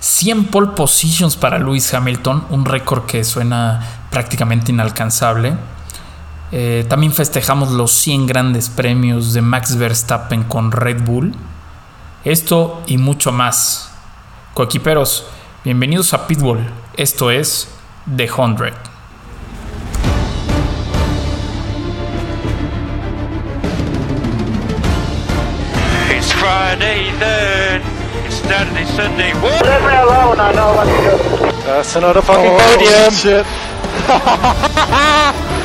100 pole positions para Lewis Hamilton, un récord que suena prácticamente inalcanzable. Eh, también festejamos los 100 grandes premios de Max Verstappen con Red Bull. Esto y mucho más. Coequiperos, bienvenidos a Pitbull. Esto es The 100. It's Friday. It's Saturday, Sunday. What? Leave me alone, I know what to do. That's another fucking Oh, podium. shit.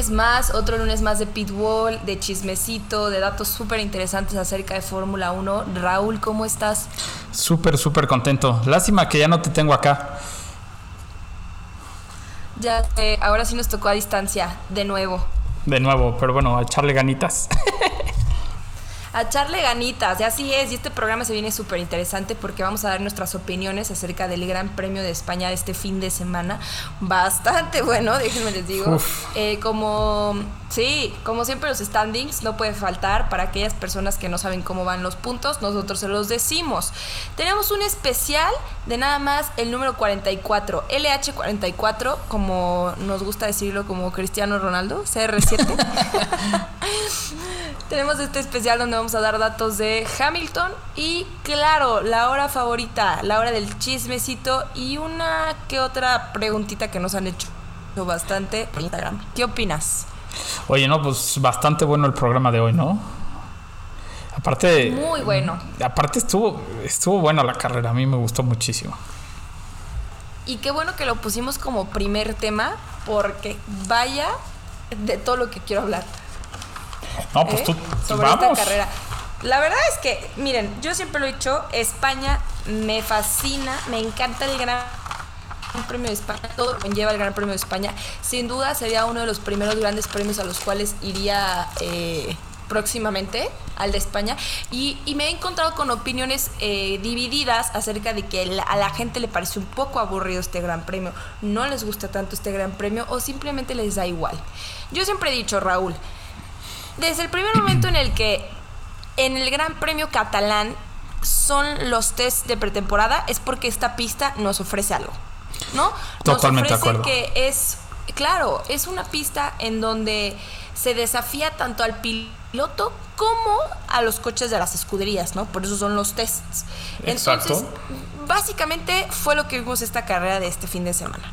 lunes más, otro lunes más de Pitbull, de chismecito, de datos súper interesantes acerca de Fórmula 1. Raúl, ¿cómo estás? Súper, súper contento. Lástima que ya no te tengo acá. Ya, eh, ahora sí nos tocó a distancia, de nuevo. De nuevo, pero bueno, a echarle ganitas. A echarle ganitas, y así es, y este programa se viene súper interesante porque vamos a dar nuestras opiniones acerca del Gran Premio de España de este fin de semana. Bastante bueno, déjenme les digo. Eh, como, sí, como siempre los standings no puede faltar para aquellas personas que no saben cómo van los puntos, nosotros se los decimos. Tenemos un especial de nada más el número 44, LH44, como nos gusta decirlo como Cristiano Ronaldo, CR7. Tenemos este especial donde vamos a dar datos de Hamilton y claro, la hora favorita, la hora del chismecito y una que otra preguntita que nos han hecho bastante por Instagram. ¿Qué opinas? Oye, no, pues bastante bueno el programa de hoy, ¿no? Aparte. Muy bueno. Aparte estuvo, estuvo buena la carrera, a mí me gustó muchísimo. Y qué bueno que lo pusimos como primer tema porque vaya de todo lo que quiero hablar. No, pues ¿eh? tú, sobre vamos. esta carrera. La verdad es que, miren, yo siempre lo he dicho, España me fascina, me encanta el Gran Premio de España, todo lo que lleva el Gran Premio de España. Sin duda sería uno de los primeros grandes premios a los cuales iría eh, próximamente al de España. Y, me he encontrado con opiniones eh, divididas acerca de que a la gente le parece un poco aburrido este Gran Premio, no les gusta tanto este Gran Premio o simplemente les da igual. Yo siempre he dicho, Raúl, desde el primer momento en el que en el Gran Premio catalán son los test de pretemporada es porque esta pista nos ofrece algo, ¿no? Totalmente de nos ofrece acuerdo. que es, claro, es una pista en donde se desafía tanto al piloto como a los coches de las escuderías, ¿no? Por eso son los tests. Exacto. Entonces, básicamente fue lo que vimos esta carrera de este fin de semana.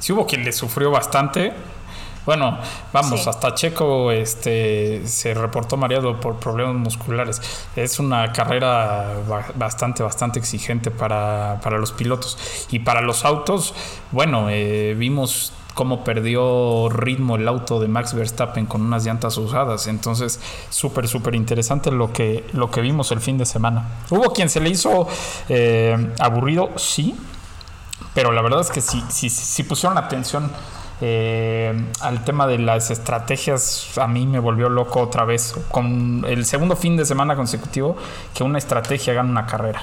Sí hubo quien le sufrió bastante. Bueno, vamos, Sí. hasta Checo este, se reportó mareado por problemas musculares. Es una carrera ba- bastante, bastante exigente para, para los pilotos. Y para los autos, bueno, eh, vimos cómo perdió ritmo el auto de Max Verstappen con unas llantas usadas. Entonces, súper, súper interesante lo que, lo que vimos el fin de semana. Hubo quien se le hizo eh, aburrido, sí, pero la verdad es que si, si, si pusieron atención eh, al tema de las estrategias, a mí me volvió loco otra vez. Con el segundo fin de semana consecutivo que una estrategia gana una carrera.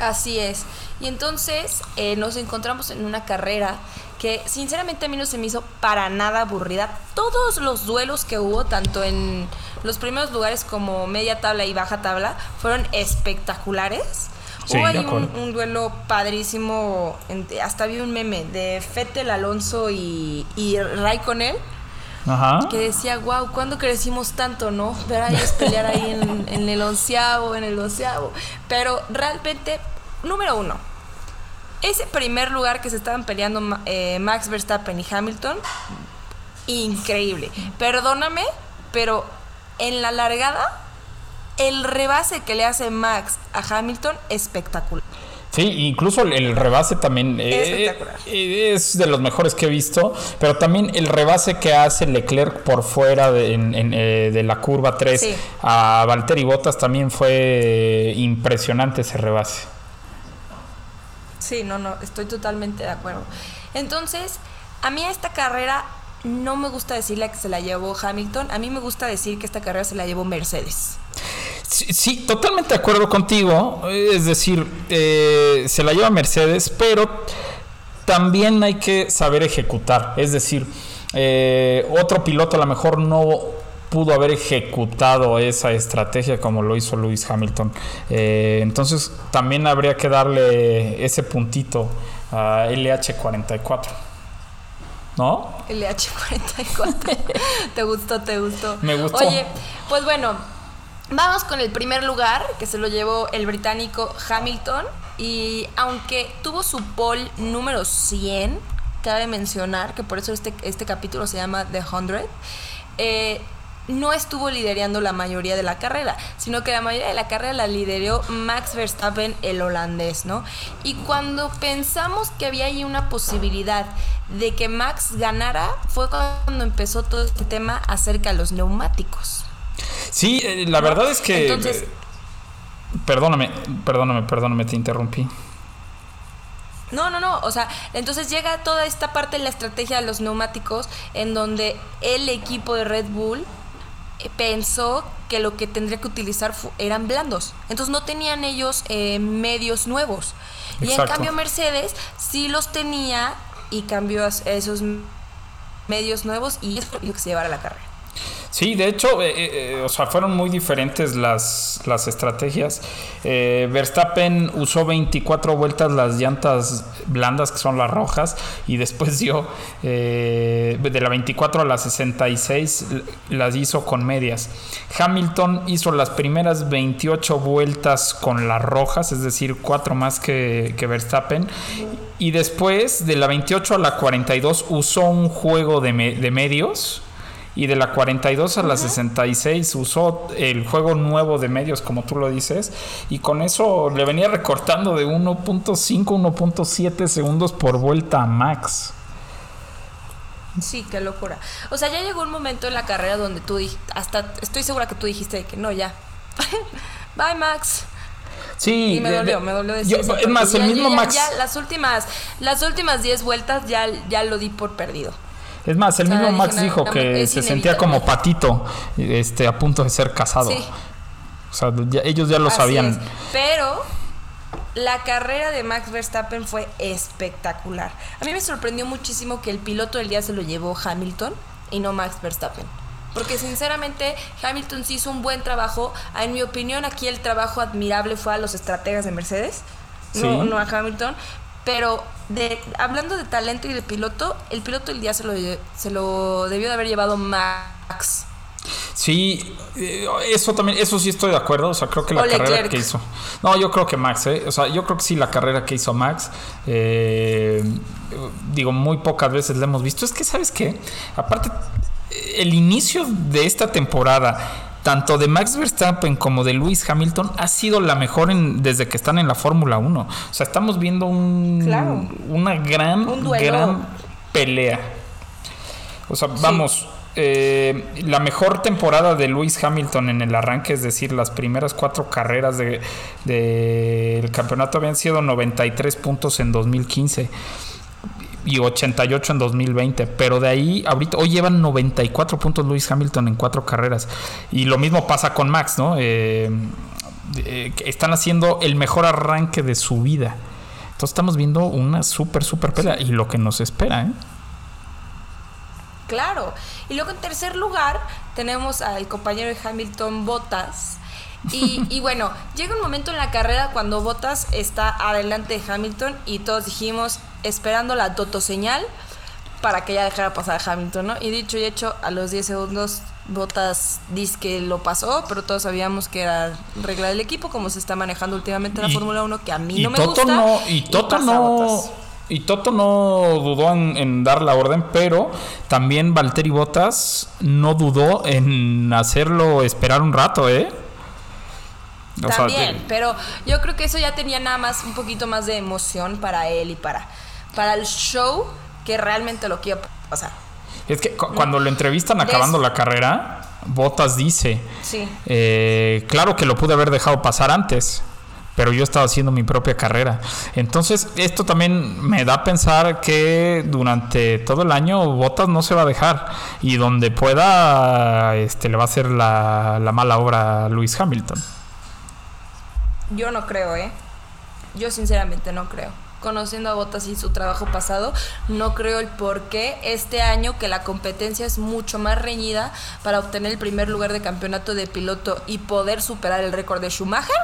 Así es. Y entonces eh, nos encontramos en una carrera que sinceramente a mí no se me hizo para nada aburrida. Todos los duelos que hubo, tanto en los primeros lugares como media tabla y baja tabla, fueron espectaculares. Sí, hubo ahí un, duelo padrísimo, hasta vi un meme de Fettel, Alonso y, y Raikkonen Ajá. que decía, wow, ¿cuándo crecimos tanto, no? Ver a ellos pelear ahí en, en el onceavo, en el doceavo. Pero realmente, número uno, ese primer lugar que se estaban peleando eh, Max Verstappen y Hamilton, increíble. Perdóname, pero en la largada, el rebase que le hace Max a Hamilton, espectacular. Sí, incluso el, rebase también eh, Espectacular. eh, es de los mejores que he visto, pero también el rebase que hace Leclerc por fuera de, en- en, eh, de la curva 3 Sí. a Valtteri Bottas también fue impresionante ese rebase. Sí, no, no, estoy totalmente de acuerdo. Entonces, a mí esta carrera no me gusta decirle que se la llevó Hamilton, a mí me gusta decir que esta carrera se la llevó Mercedes. Sí, totalmente de acuerdo contigo. Es decir, eh, se la lleva Mercedes, pero también hay que saber ejecutar. Es decir, eh, otro piloto a lo mejor no pudo haber ejecutado esa estrategia como lo hizo Lewis Hamilton. Eh, entonces también habría que darle ese puntito a LH44. ¿No? LH44. ¿Te gustó? ¿Te gustó? Me gustó. Oye, pues bueno, vamos con el primer lugar que se lo llevó el británico Hamilton. Y aunque tuvo su pole número 100, cabe mencionar que por eso este, este capítulo se llama The 100. eh, no estuvo liderando la mayoría de la carrera, sino que la mayoría de la carrera la lideró Max Verstappen, el holandés, ¿no? Y cuando pensamos que había ahí una posibilidad de que Max ganara, fue cuando empezó todo este tema acerca de los neumáticos. Sí, eh, la verdad es que... Entonces- eh, perdóname, perdóname, perdóname, te interrumpí. No, no, no. O sea, entonces llega toda esta parte de la estrategia de los neumáticos en donde el equipo de Red Bull pensó que lo que tendría que utilizar eran blandos. Entonces no tenían ellos eh, medios nuevos. Y en cambio Mercedes sí los tenía y cambió a esos medios nuevos y eso lo que se llevara a la carrera. Sí, de hecho, eh, eh, o sea, fueron muy diferentes las, las estrategias. Eh, Verstappen usó 24 vueltas las llantas blandas, que son las rojas, y después dio eh, de la 24 a la 66, l- las hizo con medias. Hamilton hizo las primeras 28 vueltas con las rojas, es decir, cuatro más que, Verstappen. Y después, de la 28 a la 42, usó un juego de, de medios. Y de la 42 a la 66 usó el juego nuevo de medios, como tú lo dices, y con eso le venía recortando de 1.5, 1.7 segundos por vuelta a Max. Sí, qué locura. O sea, ya llegó un momento en la carrera donde tú dijiste, hasta estoy segura que tú dijiste que no, ya. Bye, Max. Sí, Y me dolió, de- me dolió decir yo- eso, Es más, el ya- mismo ya- Max. ya las últimas, las últimas 10 vueltas ya, ya lo di por perdido. Es más, el O sea, mismo Max dijo no, que se sentía como patito, este, a punto de ser casado. Sí. O sea, ya- ellos ya lo Así sabían. es. Pero la carrera de Max Verstappen fue espectacular. A mí me sorprendió muchísimo que el piloto del día se lo llevó Hamilton y no Max Verstappen. Porque sinceramente Hamilton sí hizo un buen trabajo. En mi opinión aquí el trabajo admirable fue a los estrategas de Mercedes, no, no a Hamilton. Pero de, hablando de talento y de piloto, el piloto del día se lo, se lo debió de haber llevado Max. Sí, eh, eso también, eso sí estoy de acuerdo. O sea, creo que la carrera que hizo. No, yo creo que Max, ¿eh? O sea, yo creo que sí, la carrera que hizo Max. eh, digo, muy pocas veces la hemos visto. Es que, ¿sabes qué? Aparte, el inicio de esta temporada. Tanto de Max Verstappen como de Lewis Hamilton ha sido la mejor en- desde que están en la Fórmula 1. O sea, estamos viendo un, Claro. una gran, Un gran pelea. O sea, vamos, eh, la mejor temporada de Lewis Hamilton en el arranque, es decir, las primeras cuatro carreras del de, del campeonato habían sido 93 puntos en 2015 y 88 en 2020, pero de ahí ahorita hoy llevan 94 puntos Lewis Hamilton en cuatro carreras y lo mismo pasa con Max, ¿no? Eh, eh, están haciendo el mejor arranque de su vida. Entonces estamos viendo una súper, súper pelea y lo que nos espera, ¿eh? Claro. Y luego en tercer lugar tenemos al compañero de Hamilton Bottas. Y, y bueno, llega un momento en la carrera cuando Bottas está adelante de Hamilton y todos dijimos esperando la señal para que ya dejara pasar a Hamilton, ¿no? Y dicho y hecho, a los 10 segundos Bottas dice que lo pasó, pero todos sabíamos que era regla del equipo, como se está manejando últimamente la Fórmula 1, que a mí y no me Toto gusta. no y Toto no y Toto no dudó en, en dar la orden pero también Valtteri Bottas no dudó en hacerlo esperar un rato eh O sea, También, pero yo creo que eso ya tenía nada más un poquito más de emoción para él y para, para el show que realmente lo que iba a pasar. es que cu- cuando lo entrevistan Des- acabando la carrera Bottas dice Sí. eh, claro que lo pude haber dejado pasar antes pero yo estaba haciendo mi propia carrera. Entonces, esto también me da a pensar que durante todo el año Bottas no se va a dejar y donde pueda este, le va a hacer la, la mala obra a Luis Hamilton. Yo no creo, ¿eh? Yo sinceramente no creo. Conociendo a Bottas y su trabajo pasado, no creo el por qué este año que la competencia es mucho más reñida para obtener el primer lugar de campeonato de piloto y poder superar el récord de Schumacher,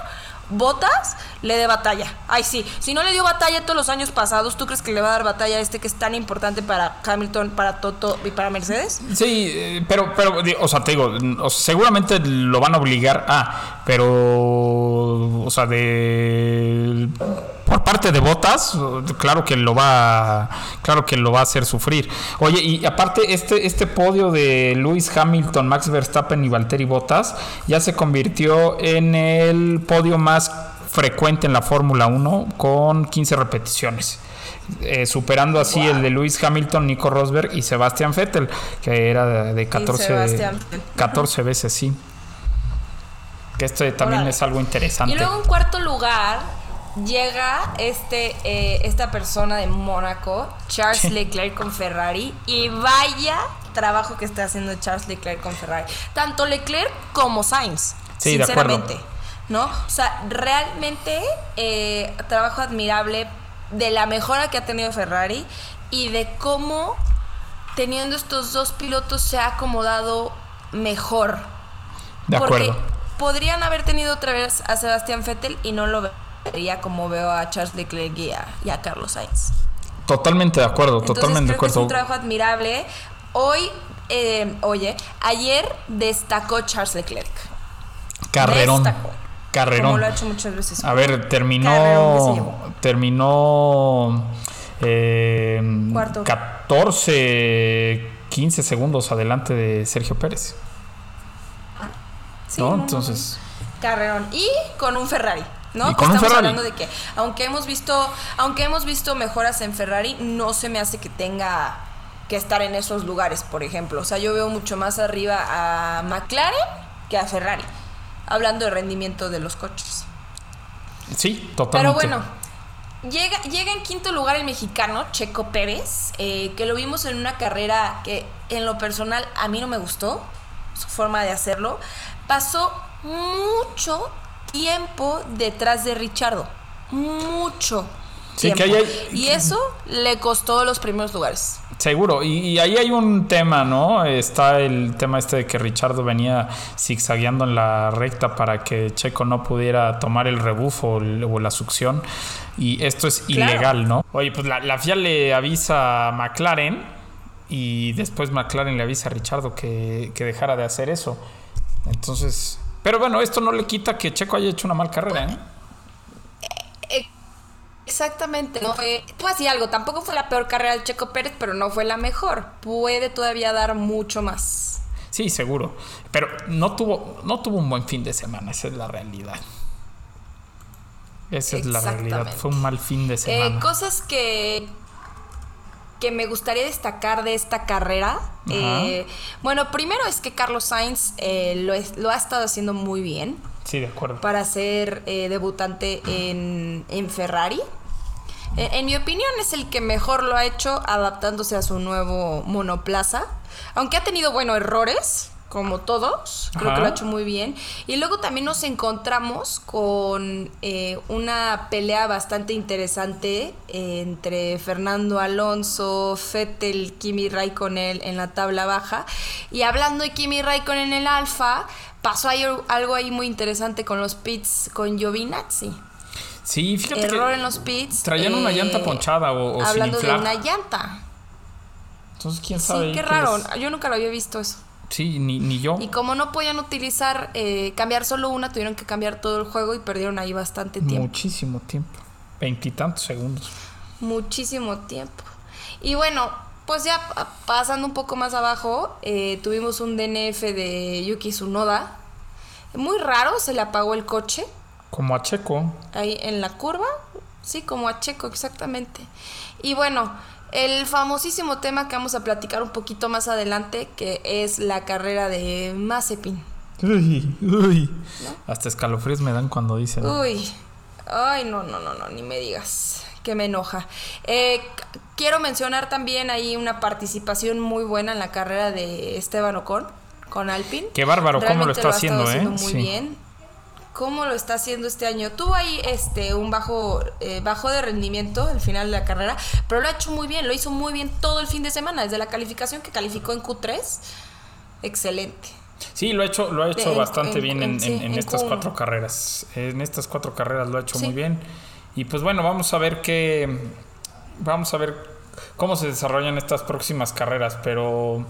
Bottas le dé batalla. Ay, sí. Si no le dio batalla todos los años pasados, ¿tú crees que le va a dar batalla a este que es tan importante para Hamilton, para Toto y para Mercedes? Sí, eh, pero, pero, o sea, te digo, seguramente lo van a obligar a, pero, o sea, de por parte de Botas, claro que lo va, claro que lo va a hacer sufrir. Oye, y aparte este este podio de Lewis Hamilton, Max Verstappen y Valtteri Bottas ya se convirtió en el podio más frecuente en la Fórmula 1 con 15 repeticiones. eh, superando así el de Lewis Hamilton, Nico Rosberg y Sebastian Vettel, que era de, de 14, Sebastian Vettel. 14 veces, sí. Que esto también es algo interesante. Y luego en cuarto lugar llega este eh, esta persona de Mónaco, Charles. Leclerc con Ferrari y vaya trabajo que está haciendo Charles Leclerc con Ferrari, tanto Leclerc como Sainz, Sí, de sinceramente, ¿no? O sea, realmente eh, trabajo admirable de la mejora que ha tenido Ferrari y de cómo teniendo estos dos pilotos se ha acomodado mejor. de Porque acuerdo. podrían haber tenido otra vez a Sebastián Vettel y no lo vería como veo a Charles Leclerc y a, y a Carlos Sainz. Totalmente de acuerdo, Entonces totalmente de creo que es acuerdo. un trabajo admirable. Hoy, eh, oye, ayer destacó Charles Leclerc. Carrerón. Destacó. Carrerón. Como lo ha hecho muchas veces. A ver, terminó. Terminó. eh, Cuarto. 14, 15 segundos adelante de Sergio Pérez. Sí, ¿no? Entonces. Carrerón. Y con un Ferrari. ¿No? Un Estamos hablando de que aunque hemos visto, aunque hemos visto mejoras en Ferrari, no se me hace que tenga que estar en esos lugares, por ejemplo. O sea, yo veo mucho más arriba a McLaren que a Ferrari. Hablando de rendimiento de los coches. Sí, Pero totalmente. bueno, llega, llega en quinto lugar el mexicano Checo Pérez, eh, que lo vimos en una carrera que en lo personal a mí no me gustó, su forma de hacerlo. Pasó mucho tiempo detrás de Richardo. Mucho. Sí, que tiempo. ahí hay- Y eso le costó los primeros lugares. Seguro, y, y ahí hay un tema, ¿no? Está el tema este de que Richardo venía zigzagueando en la recta para que Checo no pudiera tomar el rebufo o, el- o la succión. Y esto es Claro. ilegal, ¿no? Oye, pues la, la FIA le avisa a McLaren y después McLaren le avisa a Richardo que, que dejara de hacer eso. Entonces, pero bueno, esto no le quita que Checo haya hecho una mal carrera, ¿eh? Exactamente. No fue, te voy a decir algo, tampoco fue la peor carrera del Checo Pérez, pero no fue la mejor. Puede todavía dar mucho más. Sí, seguro. Pero no tuvo, no tuvo un buen fin de semana, esa es la realidad. Esa es la realidad. Fue un mal fin de Eh, semana. cosas que que me gustaría destacar de esta carrera. eh, bueno, primero es que Carlos Sainz eh, lo, es- lo ha estado haciendo muy bien sí, de acuerdo. para ser eh, debutante en, en Ferrari. Eh, en mi opinión es el que mejor lo ha hecho adaptándose a su nuevo monoplaza. Aunque ha tenido, bueno, errores, como todos, creo Ajá. que lo ha hecho muy bien. Y luego también nos encontramos con eh, una pelea bastante interesante eh, entre Fernando Alonso, Fettel, Kimi Raikkonen en la tabla baja. Y hablando de Kimi Raikkonen en el Alfa, pasó ahí algo ahí muy interesante con los pits con Giovinazzi. Sí, fíjate Error que en los pits. traían una eh, llanta ponchada o, o sin Hablando de una llanta. Entonces, quién sabe. Sí, qué qué raro. Yo nunca lo había visto eso. Sí, ni, ni yo. Y como no podían utilizar, eh, cambiar solo una, tuvieron que cambiar todo el juego y perdieron ahí bastante tiempo. Muchísimo tiempo. Veintitantos segundos. Muchísimo tiempo. Y bueno, pues ya pa- pasando un poco más abajo, eh, tuvimos un DNF de Yuki Tsunoda. Muy raro, se le apagó el coche Como a Checo. ahí en la curva. Sí, como a Checo, exactamente. Y bueno, el famosísimo tema que vamos a platicar un poquito más adelante, que es la carrera de Mazepin. Uy, uy. Hasta escalofríos me dan cuando dicen. Uy, ay, no, no, no, no, ni me digas, que me enoja. Eh, quiero mencionar también ahí una participación muy buena en la carrera de Esteban Ocon con Alpine. Qué bárbaro, cómo lo Realmente está haciendo, ¿eh? muy Sí. bien. Cómo lo está haciendo este año. Tuvo ahí este, un bajo, eh, bajo de rendimiento al final de la carrera, pero lo ha hecho muy bien, lo hizo muy bien todo el fin de semana, desde la calificación que calificó en Q3. Excelente. Sí, lo ha hecho, lo ha hecho En- bastante en- bien en, en- sí, en- estas Q1. cuatro carreras. En estas cuatro carreras lo ha hecho Sí. muy bien. Y pues bueno, vamos a ver qué. Vamos a ver cómo se desarrollan estas próximas carreras. Pero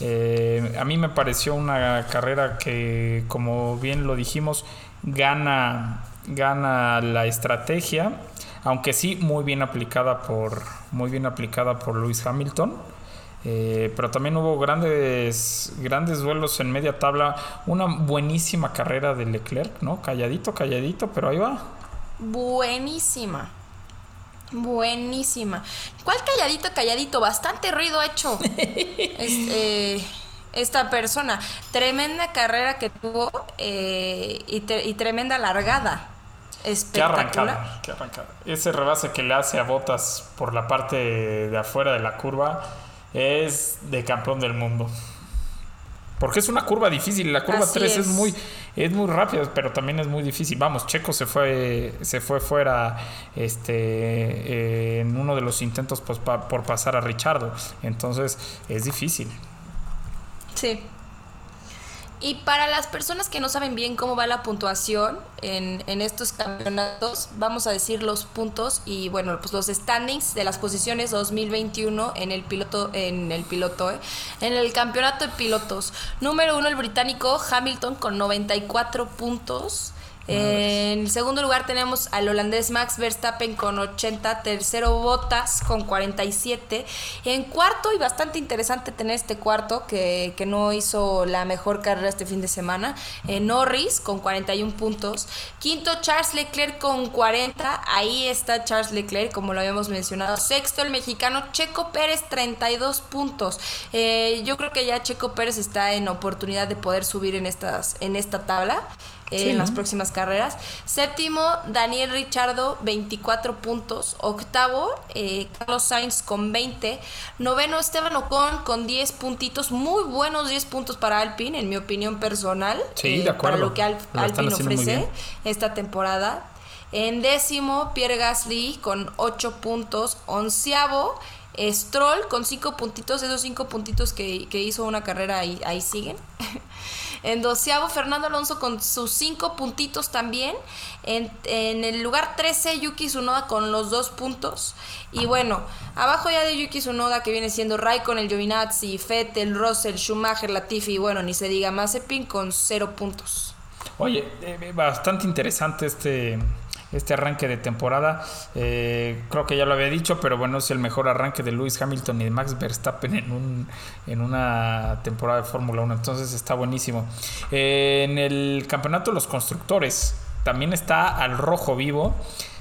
eh, a mí me pareció una carrera que, como bien lo dijimos, gana, gana la estrategia. Aunque sí, muy bien aplicada por. Muy bien aplicada por Lewis Hamilton. Eh, pero también hubo grandes, grandes duelos en media tabla. Una buenísima carrera de Leclerc, ¿no? Calladito, calladito, pero ahí va. Buenísima. Buenísima. ¿Cuál calladito, calladito? Bastante ruido hecho este, esta persona. Tremenda carrera que tuvo eh, y, tre- y tremenda largada. Qué Espectacular. arrancada, qué arrancada. Ese rebase que le hace a Botas por la parte de afuera de la curva es de campeón del mundo. Porque es una curva difícil, la curva Así 3 es. es. muy es muy rápida, pero también es muy difícil. Vamos, Checo se fue se fue fuera este eh, en uno de los intentos pues, pa- por pasar a Richardo, entonces es difícil. Sí. Y para las personas que no saben bien cómo va la puntuación en, en estos campeonatos, vamos a decir los puntos y bueno, pues los standings de las posiciones 2021 en el piloto, en el piloto, ¿eh? en el campeonato de pilotos. Número uno el británico Hamilton con 94 puntos. En segundo lugar tenemos al holandés Max Verstappen con 80, tercero Bottas con 47. En cuarto, y bastante interesante tener este cuarto que, que no hizo la mejor carrera este fin de semana, eh, Norris con 41 puntos. Quinto, Charles Leclerc con 40. Ahí está Charles Leclerc, como lo habíamos mencionado. Sexto, el mexicano Checo Pérez, 32 puntos. Eh, yo creo que ya Checo Pérez está en oportunidad de poder subir en, estas, en esta tabla eh, Sí. en las próximas carreras. Séptimo, Daniel Richardo, 24 puntos. Octavo, eh, Carlos Sainz con 20. Noveno, Esteban Ocon con 10 puntitos. Muy buenos 10 puntos para Alpine, en mi opinión personal. eh, Sí, de acuerdo. Para lo que Lo Alpine ofrece esta temporada. En décimo, Pierre Gasly con 8 puntos. Onceavo, Stroll con 5 puntitos. Esos 5 puntitos que, que hizo una carrera ahí, ahí siguen. En doceavo, Fernando Alonso con sus 5 puntitos también. En, en el lugar 13, Yuki Tsunoda con los 2 puntos. Y bueno, abajo ya de Yuki Tsunoda, que viene siendo Raikkonen, Giovinazzi, Fettel, Russell, Schumacher, Latifi y bueno, ni se diga Mazepin con 0 puntos. Oye, eh, bastante interesante este, este arranque de temporada. Eh, creo que ya lo había dicho, pero bueno, es el mejor arranque de Lewis Hamilton y de Max Verstappen en, un, en una temporada de Fórmula 1. Entonces está buenísimo. Eh, en el campeonato de los constructores también está al rojo vivo.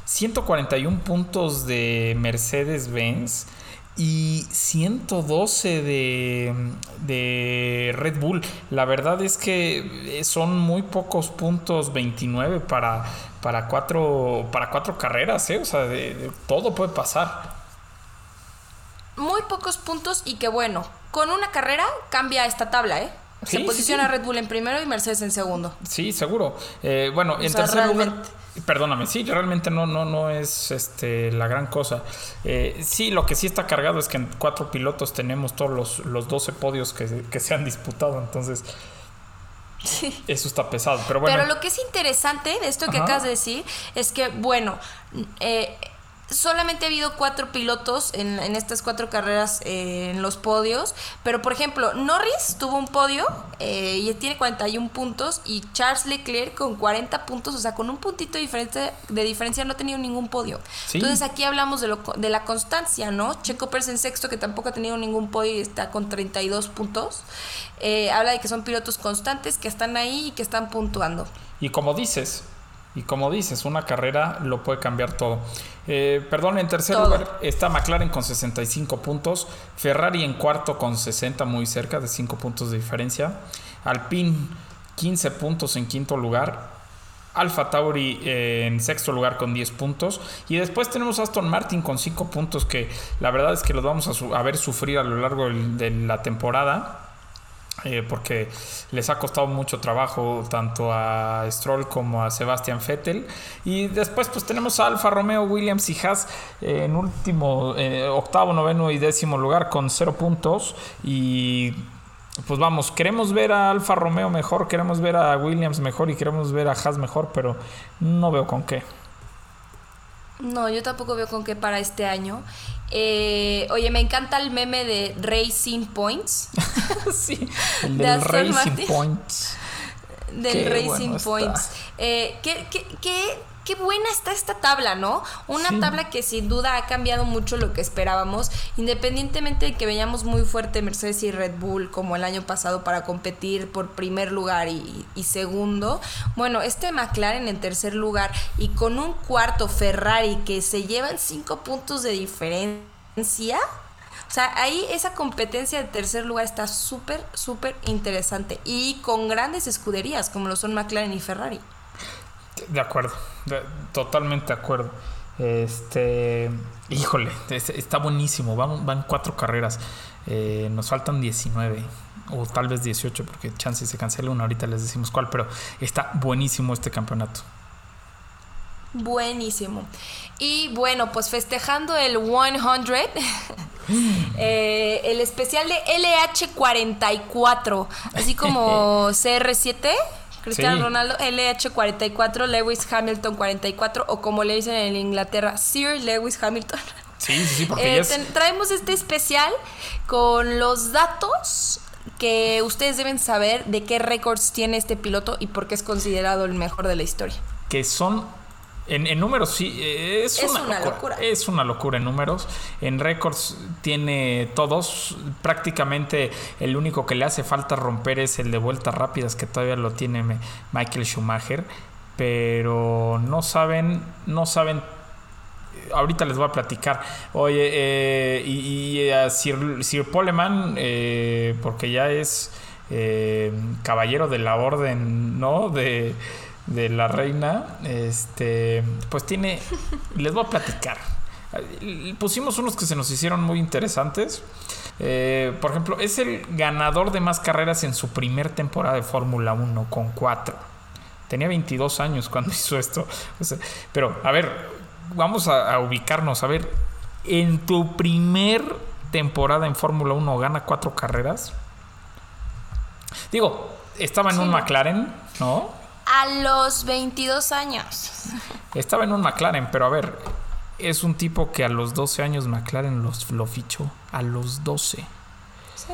141 puntos de Mercedes-Benz y 112 de, de Red Bull. La verdad es que son muy pocos puntos, 29 para, para, cuatro, para cuatro carreras, ¿eh? O sea, de- de- todo puede pasar. Muy pocos puntos y que bueno, con una carrera cambia esta tabla, ¿eh? Se sí, posiciona sí. Red Bull en primero y Mercedes en segundo. Sí, seguro. Eh, bueno, en sea, tercer lugar. Perdóname, sí, realmente no, no, no es este, la gran cosa. Eh, sí, lo que sí está cargado es que en cuatro pilotos tenemos todos los, los 12 podios que, que se han disputado, entonces eso está pesado. Pero bueno, Pero lo que es interesante de esto que Ajá. acabas de decir es que, bueno, eh, solamente ha habido cuatro pilotos en, en estas cuatro carreras eh, en los podios. Pero, por ejemplo, Norris tuvo un podio eh, y tiene 41 puntos. Y Charles Leclerc con 40 puntos, o sea, con un puntito de diferencia, de diferencia no ha tenido ningún podio. Sí. Entonces, aquí hablamos de, lo, de la constancia, ¿no? Checo Pérez en sexto, que tampoco ha tenido ningún podio y está con 32 puntos. Eh, habla de que son pilotos constantes, que están ahí y que están puntuando. Y como dices, y como dices, una carrera lo puede cambiar todo. Eh, perdón, en tercer Todo. lugar está McLaren con 65 puntos, Ferrari en cuarto con 60, muy cerca de 5 puntos de diferencia, Alpine 15 puntos en quinto lugar, Alfa Tauri eh, en sexto lugar con 10 puntos. Y después tenemos Aston Martin con 5 puntos que la verdad es que los vamos a, su- a ver sufrir a lo largo de la temporada. Eh, porque les ha costado mucho trabajo tanto a Stroll como a Sebastian Vettel. Y después pues tenemos a Alfa Romeo, Williams y Haas en último, eh, octavo, noveno y décimo lugar con cero puntos. Y pues vamos, queremos ver a Alfa Romeo mejor, queremos ver a Williams mejor y queremos ver a Haas mejor, pero no veo con qué. No, yo tampoco veo con qué para este año. Eh, oye, me encanta el meme de Racing Points. sí, el De del Aston Racing Martin. Points. del Qué Racing bueno. Points. Eh, ¿qué, qué, qué- qué buena está esta tabla, ¿no? Una Sí. tabla que sin duda ha cambiado mucho lo que esperábamos, independientemente de que veíamos muy fuerte Mercedes y Red Bull como el año pasado para competir por primer lugar y, y segundo. Bueno, este McLaren en tercer lugar y con un cuarto Ferrari que se llevan cinco puntos de diferencia. O sea, ahí esa competencia de tercer lugar está súper, súper interesante. Y con grandes escuderías como lo son McLaren y Ferrari. De acuerdo, de- totalmente de acuerdo. Este, híjole, es- está buenísimo. Van, van cuatro carreras. Eh, nos faltan 19 o tal vez 18 porque chance se cancela una. Ahorita les decimos cuál, pero está buenísimo este campeonato. Buenísimo. Y bueno, pues festejando el 100, eh, el especial de LH44, así como CR7, Cristiano Sí. Ronaldo, LH44, Lewis Hamilton 44, o como le dicen en Inglaterra, Sir Lewis Hamilton. Sí, sí, sí, porque Eh, es- traemos este especial con los datos que ustedes deben saber de qué récords tiene este piloto y por qué es considerado el mejor de la historia. que son en, en números sí es, Es una, una locura. locura. es una locura en números en récords tiene todos prácticamente el único que le hace falta romper es el de vueltas rápidas que todavía lo tiene Michael Schumacher pero no saben no saben ahorita les voy a platicar. Oye, eh, y, y a Sir, Sir Poleman, eh, porque ya es eh, caballero de la orden, ¿no? De, de la reina, este, pues tiene, les voy a platicar. Pusimos unos que se nos hicieron muy interesantes. Eh, por ejemplo, es el ganador de más carreras en su primer temporada de Fórmula 1 con 4. Tenía 22 años cuando hizo esto. O sea, pero, a ver, vamos a, a ubicarnos. A ver, en tu primer temporada en Fórmula 1 gana cuatro carreras. Digo, estaba en Sí. un McLaren, ¿no? A los 22 años. Estaba en un McLaren, pero a ver, es un tipo que a los 12 años McLaren los, lo fichó. A los 12. Sí.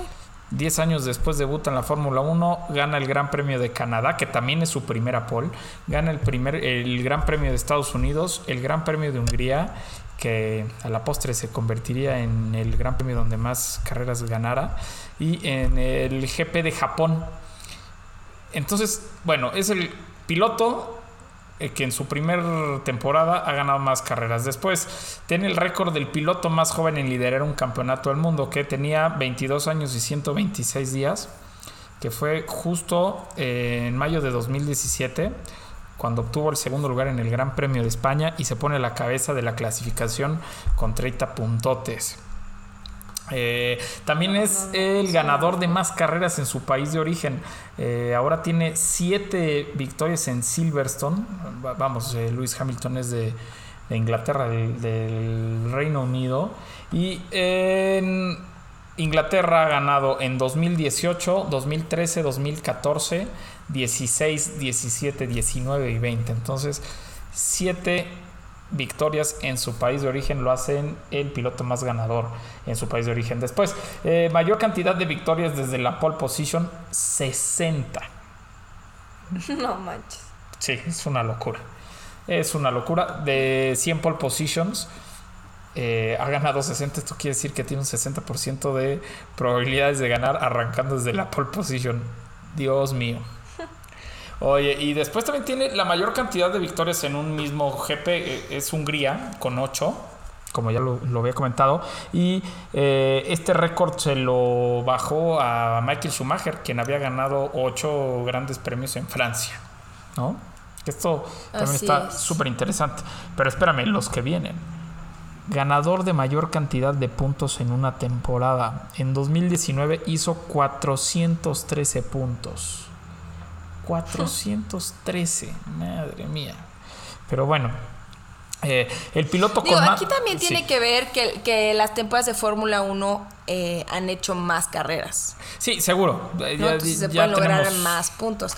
10 años después debuta en la Fórmula 1, gana el Gran Premio de Canadá, que también es su primera pole, gana el, primer, el Gran Premio de Estados Unidos, el Gran Premio de Hungría, que a la postre se convertiría en el Gran Premio donde más carreras ganara, y en el GP de Japón. Entonces, bueno, es el piloto eh, que en su primer temporada ha ganado más carreras. Después tiene el récord del piloto más joven en liderar un campeonato del mundo, que tenía 22 años y 126 días, que fue justo eh, en mayo de 2017, cuando obtuvo el segundo lugar en el Gran Premio de España y se pone a la cabeza de la clasificación con 30 puntotes. Eh, también es el ganador de más carreras en su país de origen. Eh, ahora tiene siete victorias en Silverstone. Va- Vamos, eh, Lewis Hamilton es de, de Inglaterra, del, del Reino Unido. Y en Inglaterra ha ganado en 2018, 2013, 2014, 16, 17, 19 y 20. Entonces, siete victorias en su país de origen lo hacen el piloto más ganador en su país de origen. Después, eh, mayor cantidad de victorias desde la pole position, 60. No manches. Sí, es una locura. Es una locura. De 100 pole positions, eh, ha ganado 60. Esto quiere decir que tiene un 60% de probabilidades de ganar arrancando desde la pole position. Dios mío. Oye, y después también tiene la mayor cantidad de victorias en un mismo GP, eh, es Hungría, con 8, como ya lo, lo había comentado. Y eh, este récord se lo bajó a Michael Schumacher, quien había ganado 8 grandes premios en Francia. ¿No? Esto también Así está es. súper interesante. Pero espérame, los que vienen. ganador de mayor cantidad de puntos en una temporada. En 2019 hizo 413 puntos. 413, madre mía. Pero bueno, eh, el piloto Digo, con aquí también sí. tiene que ver que, que las temporadas de Fórmula 1 eh, han hecho más carreras. Sí, seguro. ¿no? Ya, Entonces se pueden lograr tenemos- más puntos.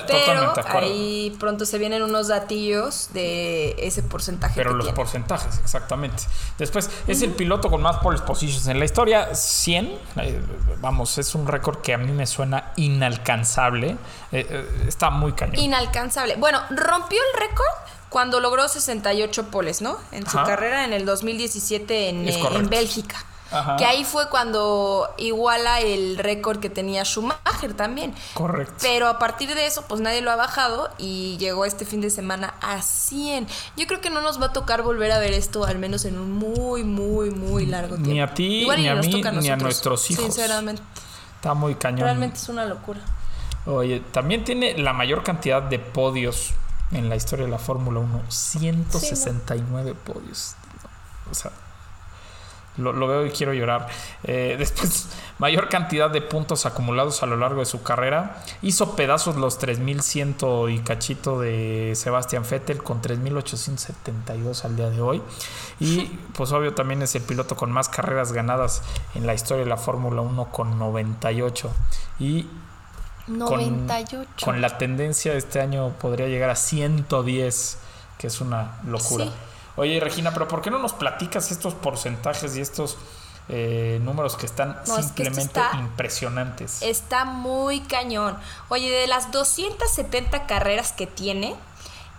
Pero ahí pronto se vienen unos datillos de ese porcentaje Pero que los tiene. porcentajes, exactamente. Después, es el piloto con más pole positions en la historia, 100. eh, vamos, es un récord que a mí me suena inalcanzable. Eh, eh, está muy cañón. Inalcanzable. Bueno, rompió el récord cuando logró 68 poles, ¿no? En su carrera en el 2017 en, en Bélgica. Ajá. Que ahí fue cuando iguala el récord que tenía Schumacher también. Correcto. Pero a partir de eso, pues nadie lo ha bajado y llegó este fin de semana a 100. Yo creo que no nos va a tocar volver a ver esto, al menos en un muy, muy, muy largo tiempo. Ni a ti, Igual ni a mí, toca ni a nuestros hijos. Sinceramente. Está muy cañón. Realmente es una locura. Oye, también tiene la mayor cantidad de podios en la historia de la Fórmula 1. 169 podios. O sea, lo, lo veo y quiero llorar. Eh, después, mayor cantidad de puntos acumulados a lo largo de su carrera. Hizo pedazos los 3100 y cachito de Sebastian Vettel con 3872 al día de hoy. Y pues obvio también es el piloto con más carreras ganadas en la historia de la Fórmula 1 con 98. Y con- 98. Con, la tendencia de este año podría llegar a 110, que es una locura. Sí. Oye, Regina, pero ¿por qué no nos platicas estos porcentajes y estos eh, números que están No, es que esto simplemente está- impresionantes? Está muy cañón. Oye, de las 270 carreras que tiene,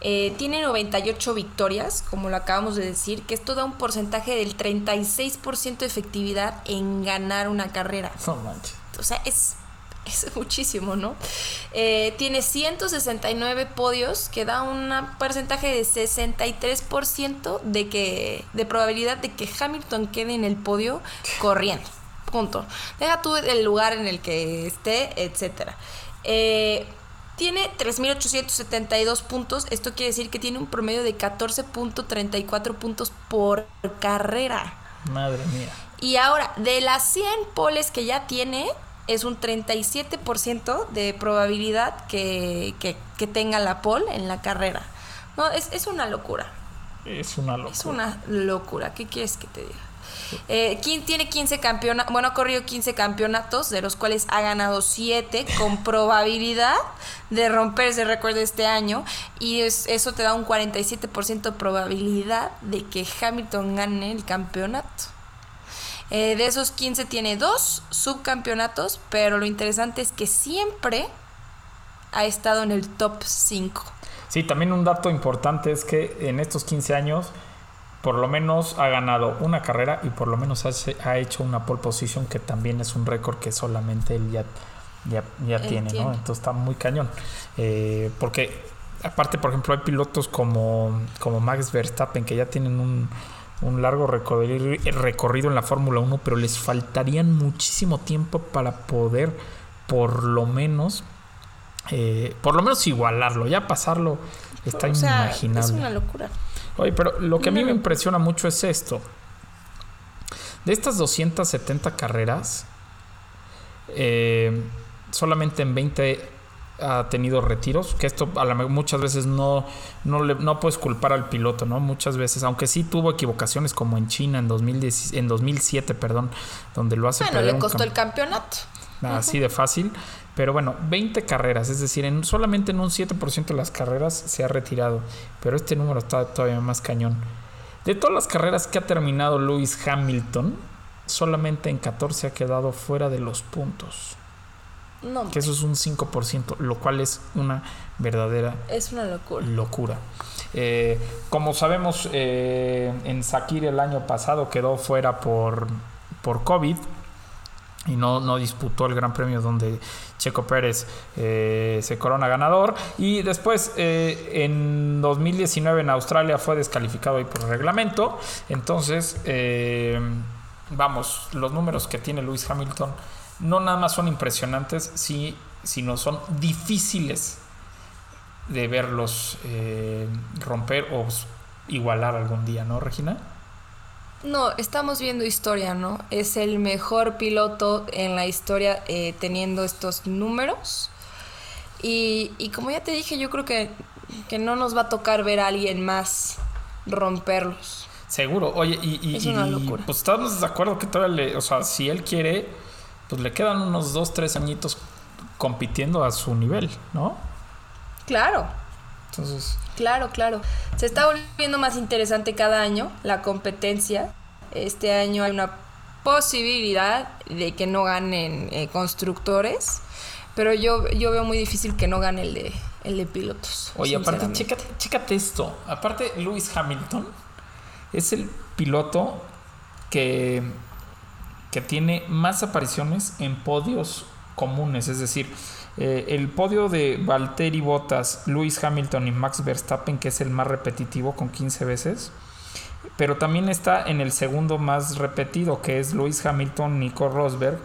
eh, tiene 98 victorias, como lo acabamos de decir, que esto da un porcentaje del 36% de efectividad en ganar una carrera. No manches. O sea, es, es muchísimo, ¿no? Eh, tiene 169 podios, que da un porcentaje de 63% de, que, de probabilidad de que Hamilton quede en el podio corriendo. Punto. Deja tú el lugar en el que esté, etcétera. Eh, tiene 3.872 puntos. Esto quiere decir que tiene un promedio de 14.34 puntos por carrera. Madre mía. Y ahora, de las 100 poles que ya tiene, es un 37% de probabilidad que, que- que tenga la pole en la carrera. No, es, es una locura. Es una locura. Es una locura. ¿Qué quieres que te diga? Eh, ¿Quién tiene 15 campeonatos? Bueno, ha corrido 15 campeonatos, de los cuales ha ganado 7 con probabilidad de romper ese récord de este año. Y es- eso te da un 47% de probabilidad de que Hamilton gane el campeonato. Eh, de esos 15 tiene dos subcampeonatos, pero lo interesante es que siempre ha estado en el top 5. Sí, también un dato importante es que en estos 15 años por lo menos ha ganado una carrera y por lo menos hace- ha hecho una pole position que también es un récord que solamente él ya, ya, ya Él tiene, tiene. ¿no? Entonces está muy cañón. Eh, porque aparte, por ejemplo, hay pilotos como, como Max Verstappen que ya tienen un, un largo recorrido, recorrido en la Fórmula 1, pero les faltarían muchísimo tiempo para poder por lo menos... eh, por lo menos igualarlo, ya pasarlo está O sea, inimaginable. es una locura. Oye, pero lo que a mí me impresiona mucho es esto. De estas 270 carreras, eh, solamente en 20 ha tenido retiros, que esto a la muchas veces no, no, le- no puedes culpar al piloto, ¿no? Muchas veces, aunque sí tuvo equivocaciones como en China en, 2010 en 2007, perdón, donde lo hace Bueno, le costó el campeonato. así de fácil. Pero bueno, 20 carreras, es decir, en, solamente en un 7% de las carreras se ha retirado. Pero este número está todavía más cañón. De todas las carreras que ha terminado Lewis Hamilton, solamente en 14 ha quedado fuera de los puntos. No, Que eso es un 5%, lo cual es una verdadera es una locura. locura. Eh, como sabemos, eh, en Sakir el año pasado quedó fuera por, por COVID y no, no disputó el Gran Premio donde Checo Pérez eh, se corona ganador. Y después, eh, en 2019 en Australia fue descalificado ahí por reglamento. Entonces, eh, vamos, los números que tiene Lewis Hamilton no nada más son impresionantes, sí, sino son difíciles de verlos eh, romper o igualar algún día, ¿no, Regina? No, estamos viendo historia, ¿no? Es el mejor piloto en la historia eh, teniendo estos números. Y, y como ya te dije, yo creo que, que no nos va a tocar ver a alguien más romperlos. Seguro, oye, y, y- Es una y, locura. pues estamos de acuerdo que todavía le, o sea, si él quiere, pues le quedan unos dos, tres añitos compitiendo a su nivel, ¿no? Claro, Entonces, claro, claro. Se está volviendo más interesante cada año la competencia. Este año hay una posibilidad de que no ganen eh, constructores, pero yo, yo veo muy difícil que no gane el de, el de pilotos. oye, aparte, chécate esto. Aparte, Lewis Hamilton es el piloto que, que tiene más apariciones en podios comunes, es decir, eh, el podio de Valtteri Bottas, Lewis Hamilton y Max Verstappen, que es el más repetitivo con 15 veces, pero también está en el segundo más repetido, que es Lewis Hamilton, Nico Rosberg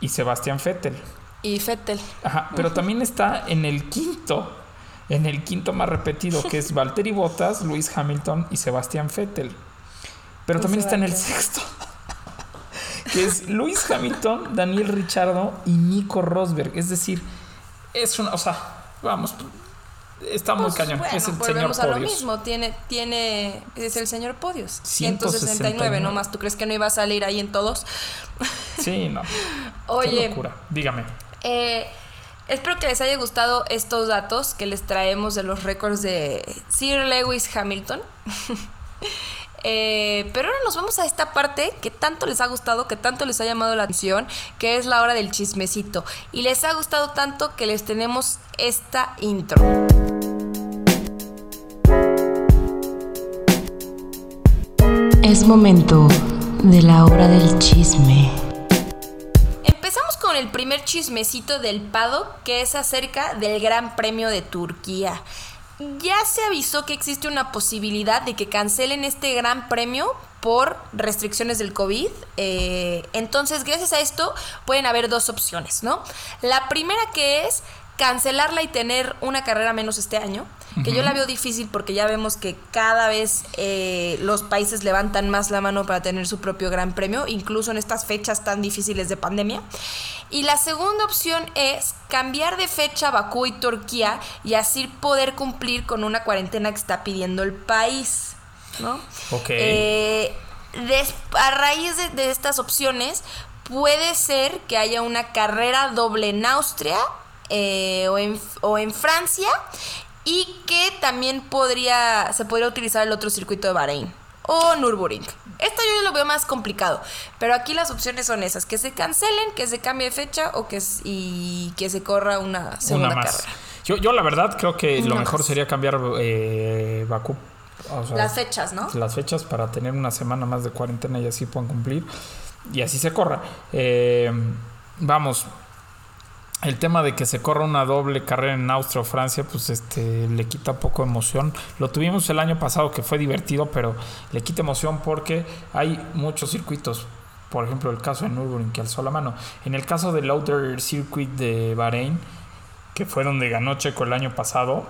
y Sebastián Vettel. Y Fettel. Ajá, pero también está en el quinto, en el quinto más repetido, que es Valtteri Bottas, Lewis Hamilton y Sebastián Vettel. Pero Y también está en el sexto, que es Lewis Hamilton, Daniel Richardo y Nico Rosberg. Es decir, es una, o sea, vamos, está muy Pues, cañón. bueno, es el señor a lo mismo. Tiene, tiene, es el señor Podios. 169. 169 nomás. ¿Tú crees que no iba a salir ahí en todos? Sí, no. Qué Oye, locura. Dígame. eh, espero que les haya gustado estos datos que les traemos de los récords de Sir Lewis Hamilton. Eh, pero ahora nos vamos a esta parte que tanto les ha gustado, que tanto les ha llamado la atención, que es la hora del chismecito. Y les ha gustado tanto que les tenemos esta intro. Es momento de la hora del chisme. Empezamos con el primer chismecito del Pado, que es acerca del Gran Premio de Turquía. Ya se avisó que existe una posibilidad de que cancelen este Gran Premio por restricciones del COVID. Eh, entonces, gracias a esto, pueden haber dos opciones, ¿no? La primera que es cancelarla y tener una carrera menos este año, que yo la veo difícil porque ya vemos que cada vez eh, los países levantan más la mano para tener su propio gran premio, incluso en estas fechas tan difíciles de pandemia. Y la segunda opción es cambiar de fecha Bakú y Turquía y así poder cumplir con una cuarentena que está pidiendo el país, ¿no? Ok. Eh, a raíz de, de estas opciones, puede ser que haya una carrera doble en Austria eh, o, en, o en Francia y que también podría se podría utilizar el otro circuito de Bahrein o Nürburgring. Esto yo lo veo más complicado, pero aquí las opciones son esas, que se cancelen, que se cambie de fecha o que y que se corra una segunda Una más. carrera. Yo, yo la verdad creo que lo mejor más. sería cambiar eh, Bakú. o sea, Las fechas, ¿no? las fechas para tener una semana más de cuarentena y así puedan cumplir y así se corra. Eh, vamos, el tema de que se corra una doble carrera en Austria o Francia, pues este le quita poco emoción. Lo tuvimos el año pasado que fue divertido, pero le quita emoción porque hay muchos circuitos. Por ejemplo, el caso de Nürburgring que alzó la mano. En el caso del Outer Circuit de Bahrein, que fue donde ganó Checo el año pasado,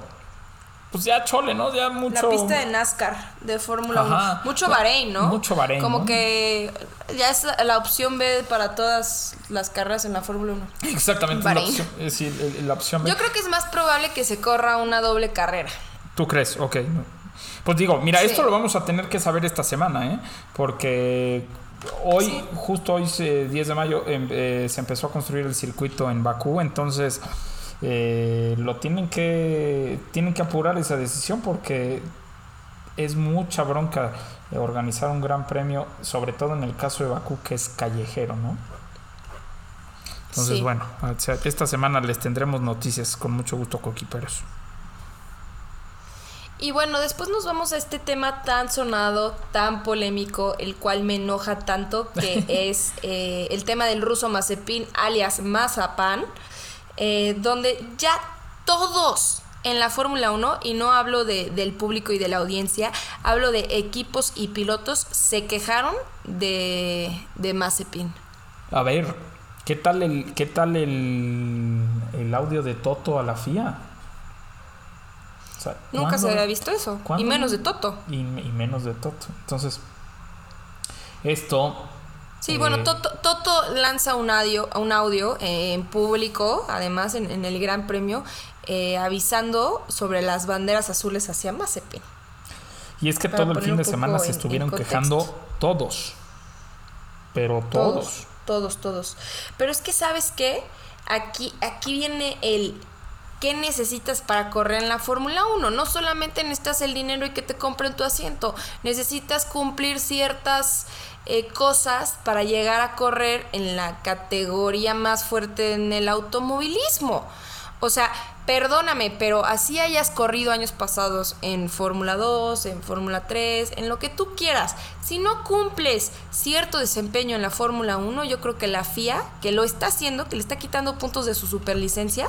pues ya chole, ¿no? Ya mucho. La pista de NASCAR de Fórmula Ajá. 1. Mucho Bahrein, ¿no? Mucho Bahrein, Como ¿no? que ya es la opción B para todas las carreras en la Fórmula 1. Exactamente, la opción, es decir, el- la opción B. Yo creo que es más probable que se corra una doble carrera. ¿Tú crees? Ok. Pues digo, mira, Sí. esto lo vamos a tener que saber esta semana, ¿eh? Porque hoy, justo hoy, se- 10 de mayo, em- eh, se empezó a construir el circuito en Bakú, entonces eh, lo tienen que, tienen que apurar esa decisión porque es mucha bronca eh, organizar un gran premio, sobre todo en el caso de Bakú, que es callejero, ¿no? Entonces, Sí. bueno, esta semana les tendremos noticias con mucho gusto, coquiperos. Y bueno, después nos vamos a este tema tan sonado, tan polémico, el cual me enoja tanto, que es eh, el tema del ruso Mazepin, alias Mazapan, eh, donde ya todos en la Fórmula 1, y no hablo de- del público y de la audiencia, hablo de equipos y pilotos, se quejaron de, de Mazepin. A ver, ¿qué tal el, qué tal el, el audio de Toto a la FIA? O sea, Nunca se había visto eso. ¿Cuándo? Y menos de Toto. Y, y menos de Toto. Entonces, esto. Sí, bueno, Toto, Toto lanza un audio, un audio eh, en público, además en, en el Gran Premio, eh, avisando sobre las banderas azules hacia Mazepin. Y es que para todo el fin de semana se en- estuvieron en quejando todos. Pero todos. Todos, todos. Pero es que, ¿sabes qué? Aquí, aquí viene el ¿qué necesitas para correr en la Fórmula 1? No solamente necesitas el dinero y que te compren tu asiento, necesitas cumplir ciertas eh, cosas para llegar a correr en la categoría más fuerte en el automovilismo. O sea, perdóname, pero así hayas corrido años pasados en Fórmula 2, en Fórmula 3, en lo que tú quieras. Si no cumples cierto desempeño en la Fórmula 1, yo creo que la FIA, que lo está haciendo, que le está quitando puntos de su superlicencia,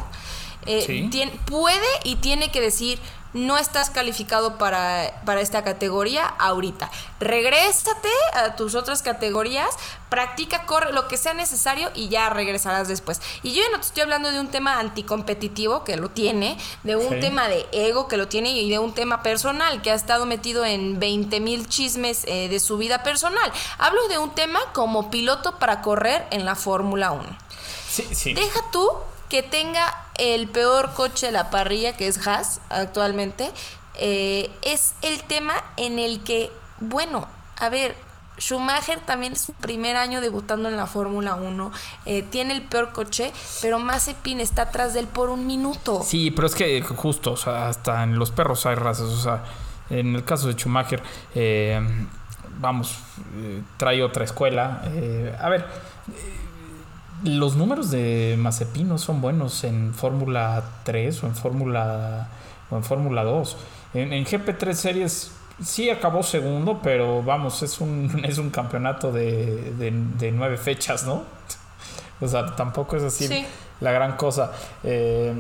eh, Sí. puede y tiene que decir, no estás calificado para, para esta categoría ahorita. Regrésate a tus otras categorías, practica, corre lo que sea necesario y ya regresarás después. Y yo ya no te estoy hablando de un tema anticompetitivo que lo tiene, de un Sí. tema de ego que lo tiene y de un tema personal que ha estado metido en 20 mil chismes eh, de su vida personal. Hablo de un tema como piloto para correr en la Fórmula 1. Sí, sí. Deja tú que tenga el peor coche de la parrilla, que es Haas actualmente. eh, es el tema en el que, bueno, a ver, Schumacher también es su primer año debutando en la Fórmula 1. eh, tiene el peor coche, pero Mazepin está atrás de él por un minuto. Sí, pero es que justo, o sea, hasta en los perros hay razas. O sea, en el caso de Schumacher, eh, vamos, eh, trae otra escuela. eh, a ver, eh, los números de Mazepin no son buenos en Fórmula 3 o en Fórmula o en Fórmula 2. En, en GP3 Series sí acabó segundo, pero vamos, es un, es un campeonato de, de, de nueve fechas, ¿no? O sea, tampoco es así Sí. la gran cosa. Eh,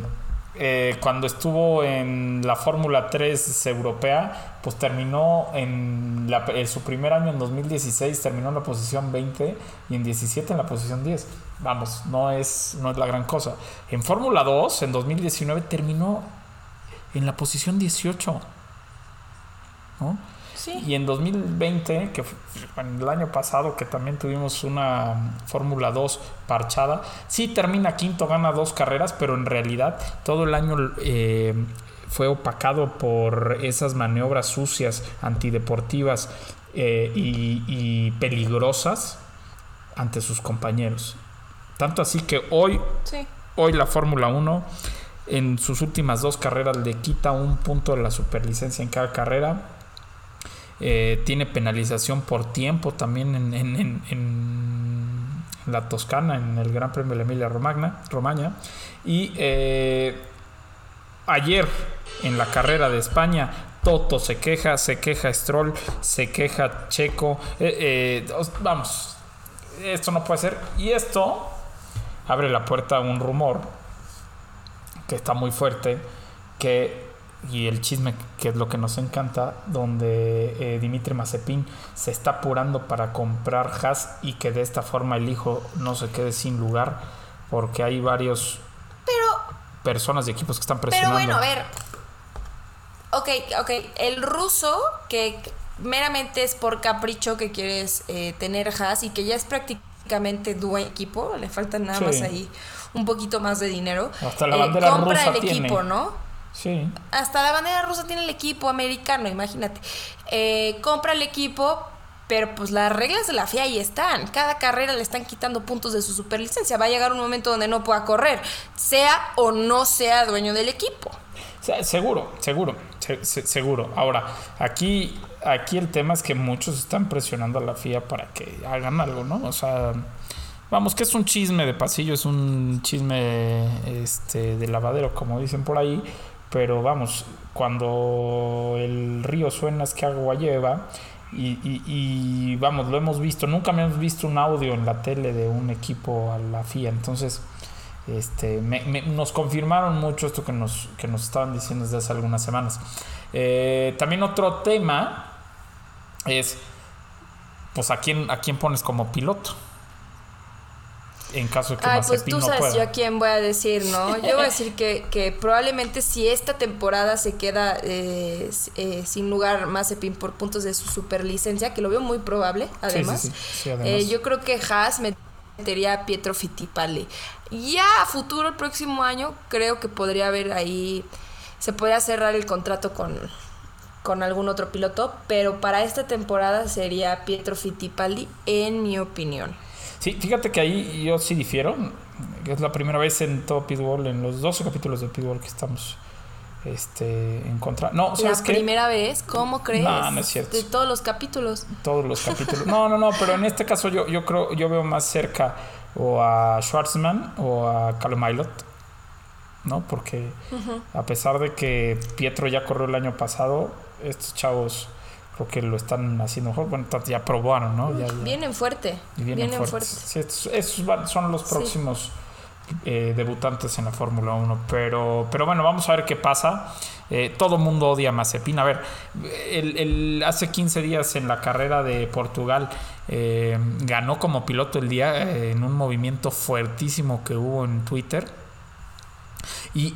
eh, cuando estuvo en la Fórmula 3 europea, pues terminó en, la- en su primer año, en 2016, terminó en la posición 20 y en 17 en la posición 10. Vamos, no es, no es la gran cosa. En Fórmula 2, en 2019, terminó en la posición 18. ¿No? Sí. Y en 2020, que fue en el año pasado, que también tuvimos una Fórmula 2 parchada, sí termina quinto, gana dos carreras, pero en realidad todo el año eh, fue opacado por esas maniobras sucias, antideportivas eh, y, y peligrosas ante sus compañeros. Tanto así que hoy Sí. Hoy la Fórmula 1 en sus últimas dos carreras le quita un punto de la superlicencia en cada carrera. Eh, tiene penalización por tiempo también en, la Toscana, en el Gran Premio de la Emilia Romagna, Romagna. Y eh, ayer en la carrera de España, Toto se queja, se queja Stroll, se queja Checo. Eh, os- vamos, esto no puede ser. Y esto abre la puerta a un rumor que está muy fuerte, que y el chisme que es lo que nos encanta, donde eh, Dimitri Mazepin se está apurando para comprar Haas y que de esta forma el hijo no se quede sin lugar, porque hay varios Pero personas y equipos que están Pero presionando. bueno, a ver. Ok, ok. El ruso, que meramente es por capricho que quieres eh, tener Haas y que ya es prácticamente dueño equipo, le falta nada Sí. más ahí un poquito más de dinero. Hasta la Eh, compra rusa el tiene. equipo, ¿no? Sí, Hasta la bandera rusa tiene el equipo americano, imagínate. Eh, compra el equipo, pero pues las reglas de la FIA ahí están. Cada carrera le están quitando puntos de su superlicencia. Va a llegar un momento donde no pueda correr, sea o no sea dueño del equipo. Seguro, seguro, se- se- seguro. Ahora, aquí, aquí el tema es que muchos están presionando a la FIA para que hagan algo, ¿no? O sea, vamos, que es un chisme de pasillo, es un chisme este, de lavadero, como dicen por ahí, pero vamos, cuando el río suena es que agua lleva. Y, vamos, lo hemos visto, nunca hemos visto un audio en la tele de un equipo a la FIA, entonces este, nos confirmaron mucho esto que nos, que nos estaban diciendo desde hace algunas semanas. Eh, también otro tema es, pues, ¿a quién, ¿a quién pones como piloto? En caso de que Ay, pues Mazepin tú no sabes pueda. yo a quién voy a decir, ¿no? Yo voy a decir que, que probablemente si esta temporada se queda eh, eh, sin lugar Mazepin por puntos de su superlicencia, que lo veo muy probable, además, sí, sí, además. eh, yo creo que Haas metería a Pietro Fittipaldi. Ya a futuro, el próximo año, creo que podría haber ahí, se podría cerrar el contrato con, con algún otro piloto, pero para esta temporada sería Pietro Fittipaldi, en mi opinión. Sí, fíjate que ahí yo sí difiero. Es la primera vez en todo Pitbull, en los 12 capítulos de Pitbull que estamos este, en contra. No, La ¿sabes qué? primera vez, ¿cómo crees? No, no es cierto. De todos los capítulos. Todos los capítulos. No, no, no, pero en este caso yo, yo creo, yo veo más cerca o a Schwartzman o a Callum Aylott, ¿no? Porque a pesar de que Pietro ya corrió el año pasado, estos chavos creo que lo están haciendo mejor. Bueno, ya probaron, ¿no? Ya- ya- Vienen fuerte. vienen, fuerte. Sí, estos, son los Sí. próximos eh, debutantes en la Fórmula 1. Pero, pero bueno, vamos a ver qué pasa. Eh, todo mundo odia a Mazepin. A ver, el, el- hace 15 días en la carrera de Portugal eh, ganó como piloto el día eh, en un movimiento fuertísimo que hubo en Twitter. Y,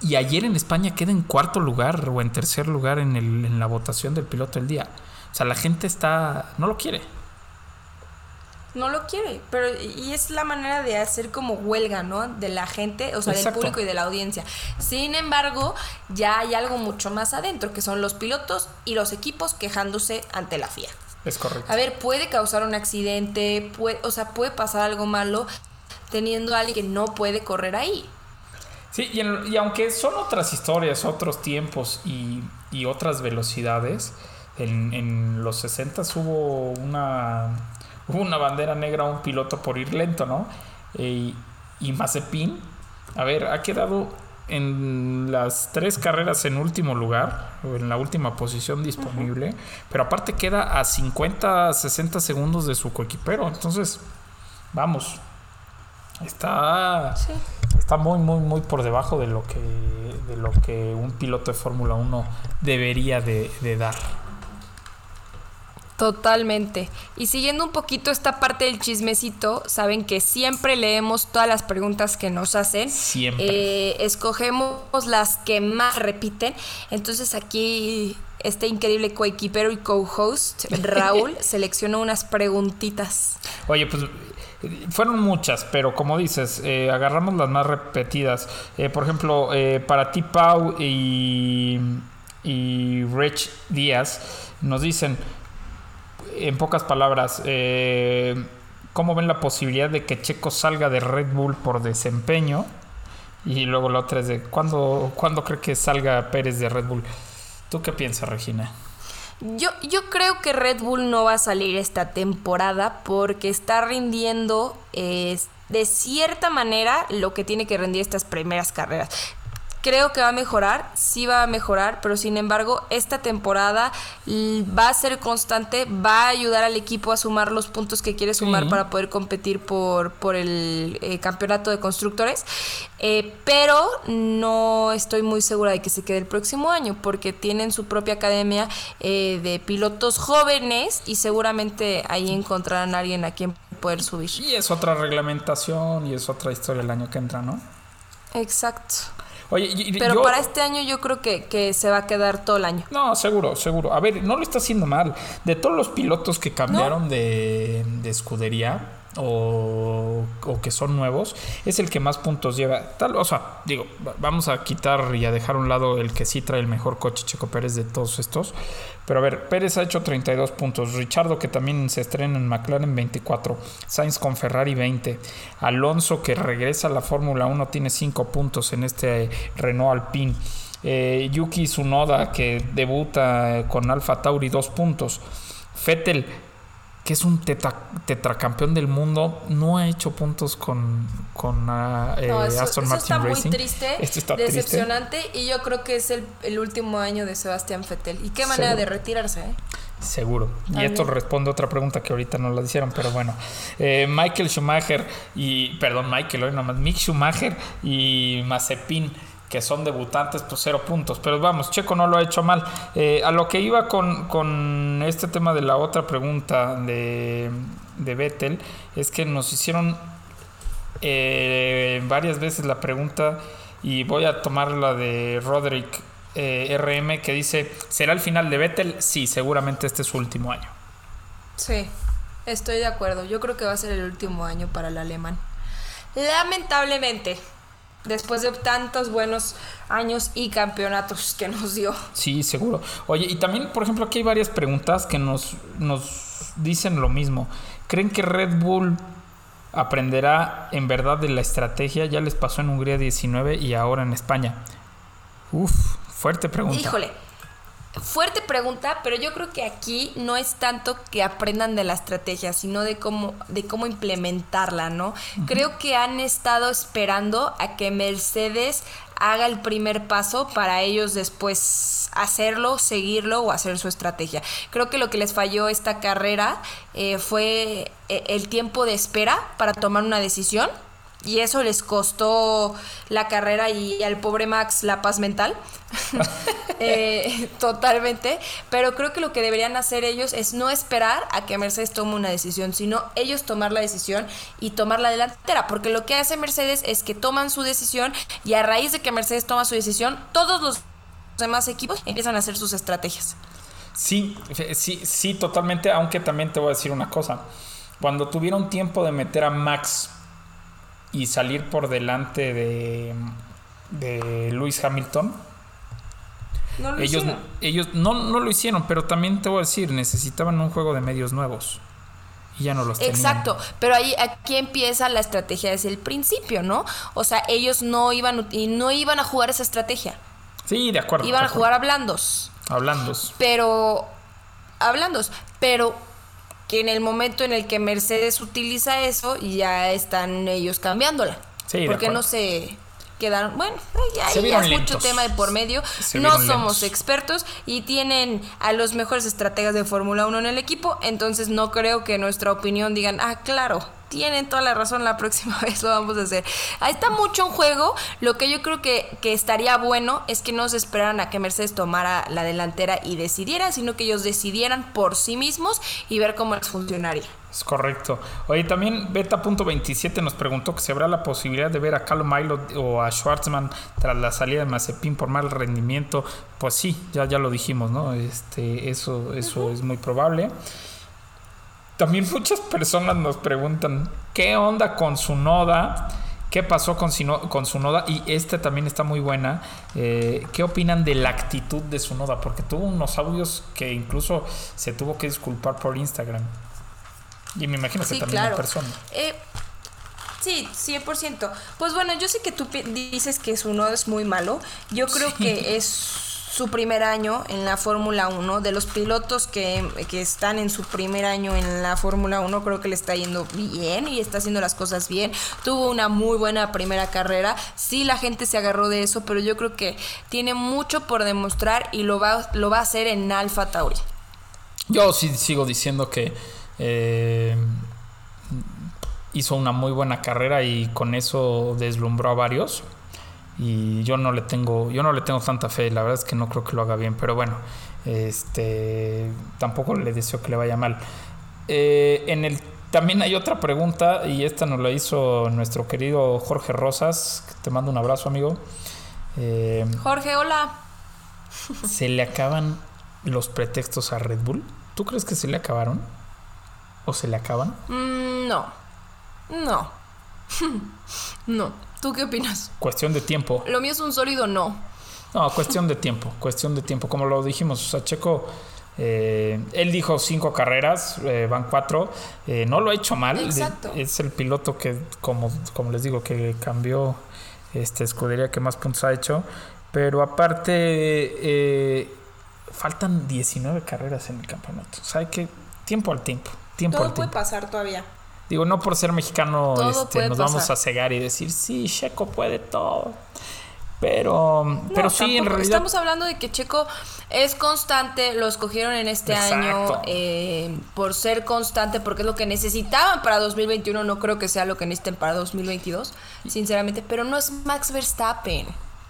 y ayer en España queda en cuarto lugar o en tercer lugar en, el- en la votación del piloto del día. O sea, la gente está. no lo quiere. No lo quiere, pero y es la manera de hacer como huelga, ¿no? De la gente, o sea, Exacto. del público y de la audiencia. Sin embargo, ya hay algo mucho más adentro, que son los pilotos y los equipos quejándose ante la FIA. Es correcto. A ver, puede causar un accidente, puede, o sea, puede pasar algo malo teniendo a alguien que no puede correr ahí. Sí, y, en- y aunque son otras historias, otros tiempos y, y otras velocidades, en, en los 60 hubo una, hubo una bandera negra a un piloto por ir lento, ¿no? Eh, y, y Mazepin, a ver, ha quedado en las tres carreras en último lugar, o en la última posición disponible, pero aparte queda a 50, 60 segundos de su coequipero, entonces, vamos, está... Sí. Está muy, muy, muy por debajo de lo que, de lo que un piloto de Fórmula 1 debería de, de dar. Totalmente. Y siguiendo un poquito esta parte del chismecito, saben que siempre leemos todas las preguntas que nos hacen. Siempre. Eh, escogemos las que más repiten. Entonces aquí este increíble coequipero y co-host, Raúl, seleccionó unas preguntitas. Oye, pues fueron muchas, pero como dices, eh, agarramos las más repetidas. Eh, por ejemplo, eh, para ti, Pau y, y Rich Díaz nos dicen, en pocas palabras, eh, ¿cómo ven la posibilidad de que Checo salga de Red Bull por desempeño? Y luego la otra es de, ¿cuándo, ¿cuándo cree que salga Pérez de Red Bull? ¿Tú qué piensas, Regina? Yo, yo creo que Red Bull no va a salir esta temporada porque está rindiendo eh, de cierta manera lo que tiene que rendir estas primeras carreras. Creo que va a mejorar, sí va a mejorar, pero sin embargo esta temporada l- va a ser constante, va a ayudar al equipo a sumar los puntos que quiere sumar Sí. para poder competir por, por el eh, campeonato de constructores. Eh, pero no estoy muy segura de que se quede el próximo año porque tienen su propia academia eh, de pilotos jóvenes y seguramente ahí encontrarán a alguien a quien poder subir. Y es otra reglamentación y es otra historia el año que entra, ¿no? Exacto. Oye, y- Pero yo- para este año yo creo que, que se va a quedar todo el año. No, seguro, seguro. A ver, no lo está haciendo mal. De todos los pilotos que cambiaron de, de escudería o, o que son nuevos, es el que más puntos lleva. Tal, o sea, digo, va- vamos a quitar y a dejar a un lado el que sí trae el mejor coche, Checo Pérez, de todos estos. Pero a ver, Pérez ha hecho 32 puntos. Richardo, que también se estrena en McLaren, 24. Sainz con Ferrari, 20. Alonso, que regresa a la Fórmula 1, tiene 5 puntos en este eh, Renault Alpine. Eh, Yuki Tsunoda, que debuta eh, con Alfa Tauri, 2 puntos. Fettel, que es un tetra- tetracampeón del mundo, no ha hecho puntos con, con ah, eh, No, eso, Aston eso Martin está muy triste, Esto está triste. decepcionante y yo creo que es el, el último año de Sebastián Vettel. Y qué manera Seguro. de retirarse, ¿eh? Seguro. Y esto responde a otra pregunta que ahorita no la hicieron, pero bueno. Eh, Michael Schumacher y, perdón, Michael, hoy nomás, Mick Schumacher y Mazepin, que son debutantes, pues cero puntos. Pero vamos, Checo no lo ha hecho mal. Eh, a lo que iba con, con este tema de la otra pregunta de, de Vettel, es que nos hicieron eh, varias veces la pregunta y voy a tomar la de Roderick eh, RM que dice, ¿será el final de Vettel? Sí, seguramente este es su último año. Sí, estoy de acuerdo. Yo creo que va a ser el último año para el alemán. Lamentablemente, después de tantos buenos años y campeonatos que nos dio. Sí, seguro. Oye, y también, por ejemplo, aquí hay varias preguntas que nos, nos dicen lo mismo. ¿Creen que Red Bull aprenderá en verdad de la estrategia? Ya les pasó en Hungría 19 y ahora en España. Uf, fuerte pregunta. Híjole, fuerte pregunta, pero yo creo que aquí no es tanto que aprendan de la estrategia, sino de cómo, de cómo implementarla, ¿no? Creo que han estado esperando a que Mercedes haga el primer paso para ellos después hacerlo, seguirlo o hacer su estrategia. Creo que lo que les falló esta carrera eh, fue eh, el tiempo de espera para tomar una decisión. Y eso les costó la carrera y al pobre Max la paz mental. Eh, totalmente. Pero creo que lo que deberían hacer ellos es no esperar a que Mercedes tome una decisión, sino ellos tomar la decisión y tomar la delantera. Porque lo que hace Mercedes es que toman su decisión y a raíz de que Mercedes toma su decisión, todos los demás equipos empiezan a hacer sus estrategias. Sí, sí, sí, totalmente, aunque también te voy a decir una cosa. Cuando tuvieron tiempo de meter a Max y salir por delante de, de Lewis Hamilton, No lo ellos, hicieron. ellos no, no lo hicieron, pero también te voy a decir, necesitaban un juego de medios nuevos. Y ya no los tenían. Exacto, pero ahí aquí empieza la estrategia desde el principio, ¿no? O sea, ellos no iban y no iban a jugar esa estrategia, Sí, de acuerdo. iban de a jugar a blandos. Hablando. pero hablando, pero que en el momento en el que Mercedes utiliza eso, ya están ellos cambiándola. Sí, Porque no se quedaron, bueno, ya, Se ya mucho tema de por medio. Se no somos lentos. expertos y tienen a los mejores estrategas de Fórmula 1 en el equipo, entonces no creo que nuestra opinión digan, ah, claro. Tienen toda la razón, la próxima vez lo vamos a hacer. Ahí está mucho en juego. Lo que yo creo que, que estaría bueno es que no se esperaran a que Mercedes tomara la delantera y decidiera, sino que ellos decidieran por sí mismos y ver cómo les funcionaría. Es correcto. Oye, también Beta.27 nos preguntó que si habrá la posibilidad de ver a Mailo o a Schwartzman tras la salida de Mazepin por mal rendimiento. Pues sí, ya, ya lo dijimos, ¿no? Este, eso eso es muy probable. También muchas personas nos preguntan, ¿qué onda con su noda? ¿Qué pasó con, su noda? Y esta también está muy buena. Eh, ¿Qué opinan de la actitud de su noda? Porque tuvo unos audios que incluso se tuvo que disculpar por Instagram. Y me imagino que Sí, también claro. en persona. Eh, sí, 100%. Pues bueno, yo sé que tú dices que su nodo es muy malo. Yo creo que es su primer año en la Fórmula 1. De los pilotos que, que están en su primer año en la Fórmula 1, creo que le está yendo bien y está haciendo las cosas bien. Tuvo una muy buena primera carrera. Sí, la gente se agarró de eso, pero yo creo que tiene mucho por demostrar y lo va, lo va a hacer en Alfa Tauri. Yo sí sigo diciendo que eh, hizo una muy buena carrera y con eso deslumbró a varios. Y yo no le tengo, yo no le tengo tanta fe, la verdad es que no creo que lo haga bien, pero bueno, este tampoco le deseo que le vaya mal. Eh, en el también hay otra pregunta, y esta nos la hizo nuestro querido Jorge Rosas, que te mando un abrazo, amigo. Eh, Jorge, hola. ¿Se le acaban los pretextos a Red Bull? ¿Tú crees que se le acabaron? ¿O se le acaban? Mm, no. No. no. ¿Tú qué opinas? Cuestión de tiempo. Lo mío es un sólido no. No, cuestión de tiempo. Cuestión de tiempo. Como lo dijimos, o sea, Checo, eh, él dijo cinco carreras, eh, van cuatro. Eh, no lo ha hecho mal. Exacto. Es el piloto que, como, como les digo, que cambió este escudería que más puntos ha hecho. Pero aparte, eh, faltan 19 carreras en el campeonato. O sea, hay que tiempo al tiempo. Tiempo al tiempo. pasar todavía. Digo, no por ser mexicano este, nos vamos a cegar y decir, sí, Checo puede todo. Pero, pero sí, en realidad. Estamos hablando de que Checo es constante, lo escogieron en este Exacto. año eh, por ser constante, porque es lo que necesitaban para 2021. No creo que sea lo que necesiten para 2022, sinceramente. Pero no es Max Verstappen.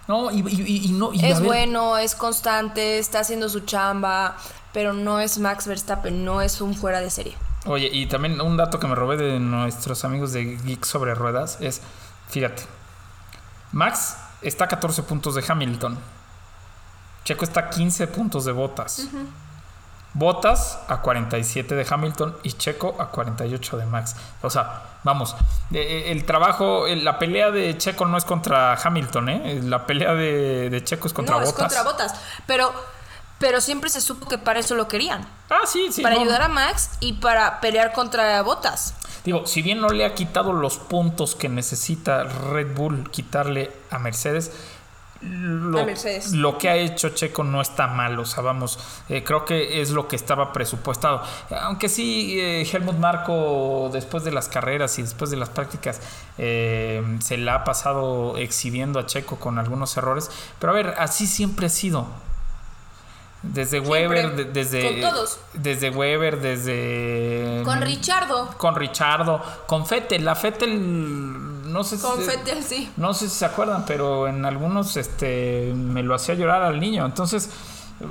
No, y, y- y- y no. y Es ver, bueno, es constante, está haciendo su chamba, pero no es Max Verstappen, no es un fuera de serie. Oye, y también un dato que me robé de nuestros amigos de Geek sobre Ruedas es, fíjate, Max está a 14 puntos de Hamilton. Checo está a 15 puntos de Botas. Botas a 47 de Hamilton y Checo a 48 de Max. O sea, vamos, eh, el trabajo, eh, la pelea de Checo no es contra Hamilton, ¿eh? La pelea de, de Checo es contra no, Botas. es contra botas. Pero, pero siempre se supo que para eso lo querían. Ah, sí, sí. para no. ayudar a Max y para pelear contra botas. Digo, si bien no le ha quitado los puntos que necesita Red Bull quitarle a Mercedes, lo, A Mercedes. lo que ha hecho Checo no está mal, o sea, vamos, eh, creo que es lo que estaba presupuestado. Aunque sí, eh, Helmut Marco, después de las carreras y después de las prácticas, eh, se la ha pasado exhibiendo a Checo con algunos errores, pero a ver, así siempre ha sido. Desde Weber, de- desde, Con todos. desde Weber, desde Con Richardo. con Richardo, con Fettel. La Fettel, no sé si, Con Fettel, sí. no sé si se acuerdan, pero en algunos este, me lo hacía llorar al niño. Entonces, eh,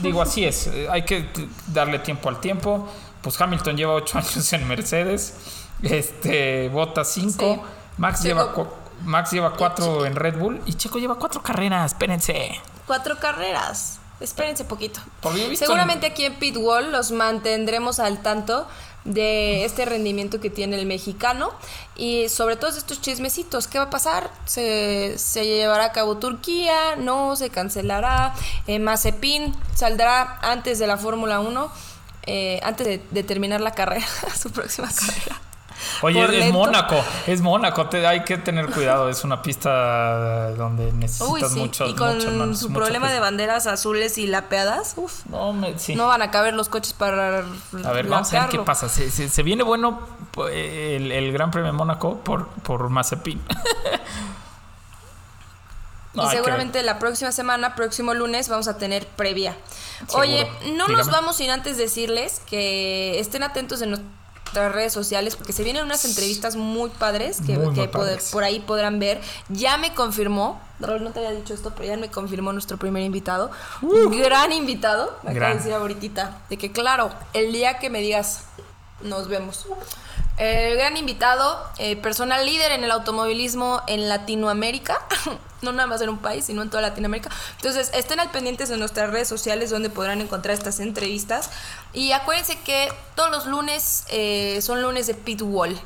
digo, así es. eh, Hay que darle tiempo al tiempo. Pues Hamilton lleva ocho años en Mercedes. Este, Bota 5. Sí. Max, Checo. lleva Max lleva 4 en Red Bull. Y Checo lleva 4 carreras. Espérense. Cuatro carreras. Espérense poquito. Seguramente aquí en Pitwall los mantendremos al tanto de este rendimiento que tiene el mexicano y sobre todos estos chismecitos. ¿Qué va a pasar? ¿Se, se llevará a cabo Turquía? ¿No? ¿Se cancelará? Eh, Mazepin saldrá antes de la Fórmula 1, eh, antes de, de terminar la carrera, su próxima carrera. Oye, es. Mónaco, es Mónaco, te- hay que tener cuidado, es una pista donde necesitas sí. mucho, y con mucho, manos, su mucho problema peso. de banderas azules y lapeadas, uf, No, me- sí. no van a caber los coches para a ver, vamos a ver qué pasa. Se, se- se viene bueno eh, el, el Gran Premio de Mónaco por, por Mazepin. No, y seguramente la próxima semana, próximo lunes, vamos a tener previa. Oye, no nos vamos sin antes decirles que estén atentos en nuestras redes sociales porque se vienen unas entrevistas muy padres que, Muy, por ahí podrán ver. Ya me confirmó, Raúl, no te había dicho esto, pero ya me confirmó nuestro primer invitado. Un gran invitado, me acaba Uh. De decir ahorita, de que claro, el día que me digas, nos vemos. El gran invitado, eh, persona líder en el automovilismo en Latinoamérica, no nada más en un país, sino en toda Latinoamérica. Entonces, estén al pendientes de nuestras redes sociales donde podrán encontrar estas entrevistas. Y acuérdense que todos los lunes eh, son lunes de Pitwall.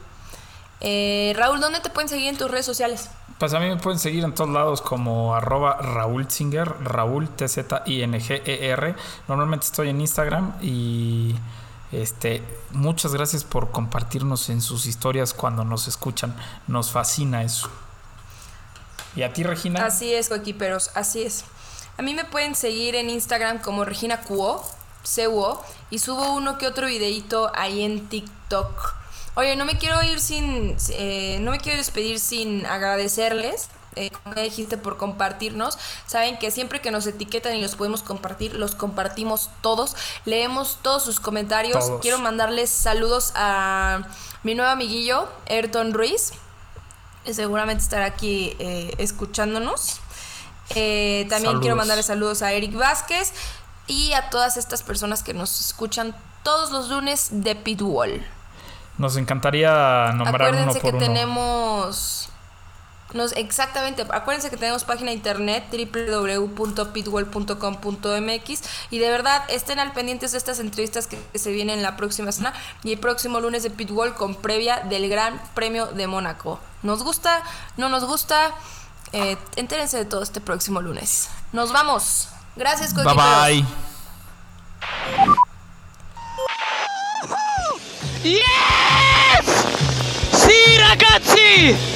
Eh, Raúl, ¿dónde te pueden seguir en tus redes sociales? Pues a mí me pueden seguir en todos lados como arroba Raúl Zinger, Raúl T-Z-I-N-G-E-R. Normalmente estoy en Instagram y este muchas gracias por compartirnos en sus historias cuando nos escuchan. Nos fascina eso. ¿Y a ti, Regina? Así es, coequiperos, así es. A mí me pueden seguir en Instagram como Regina Cuo, CUO, y subo uno que otro videito ahí en TikTok. Oye, no me quiero ir sin, eh, no me quiero despedir sin agradecerles. eh, como dijiste, por compartirnos. Saben que siempre que nos etiquetan y los podemos compartir, los compartimos todos. Leemos todos sus comentarios. Todos. Quiero mandarles saludos a mi nuevo amiguillo, Ayrton Ruiz seguramente estará aquí eh, escuchándonos. Eh, también Saludos. quiero mandarle saludos a Eric Vázquez y a todas estas personas que nos escuchan todos los lunes de Pitwall. Nos encantaría nombrar uno Acuérdense por que uno. tenemos. Nos, exactamente, acuérdense que tenemos página de internet www.pitwall.com.mx y de verdad estén al pendientes de estas entrevistas que, que se vienen la próxima semana y el próximo lunes de Pitwall con previa del Gran Premio de Mónaco. ¿Nos gusta? ¿No nos gusta? Eh, entérense de todo este próximo lunes. Nos vamos. Gracias, Bye bye. Sì ragazzi!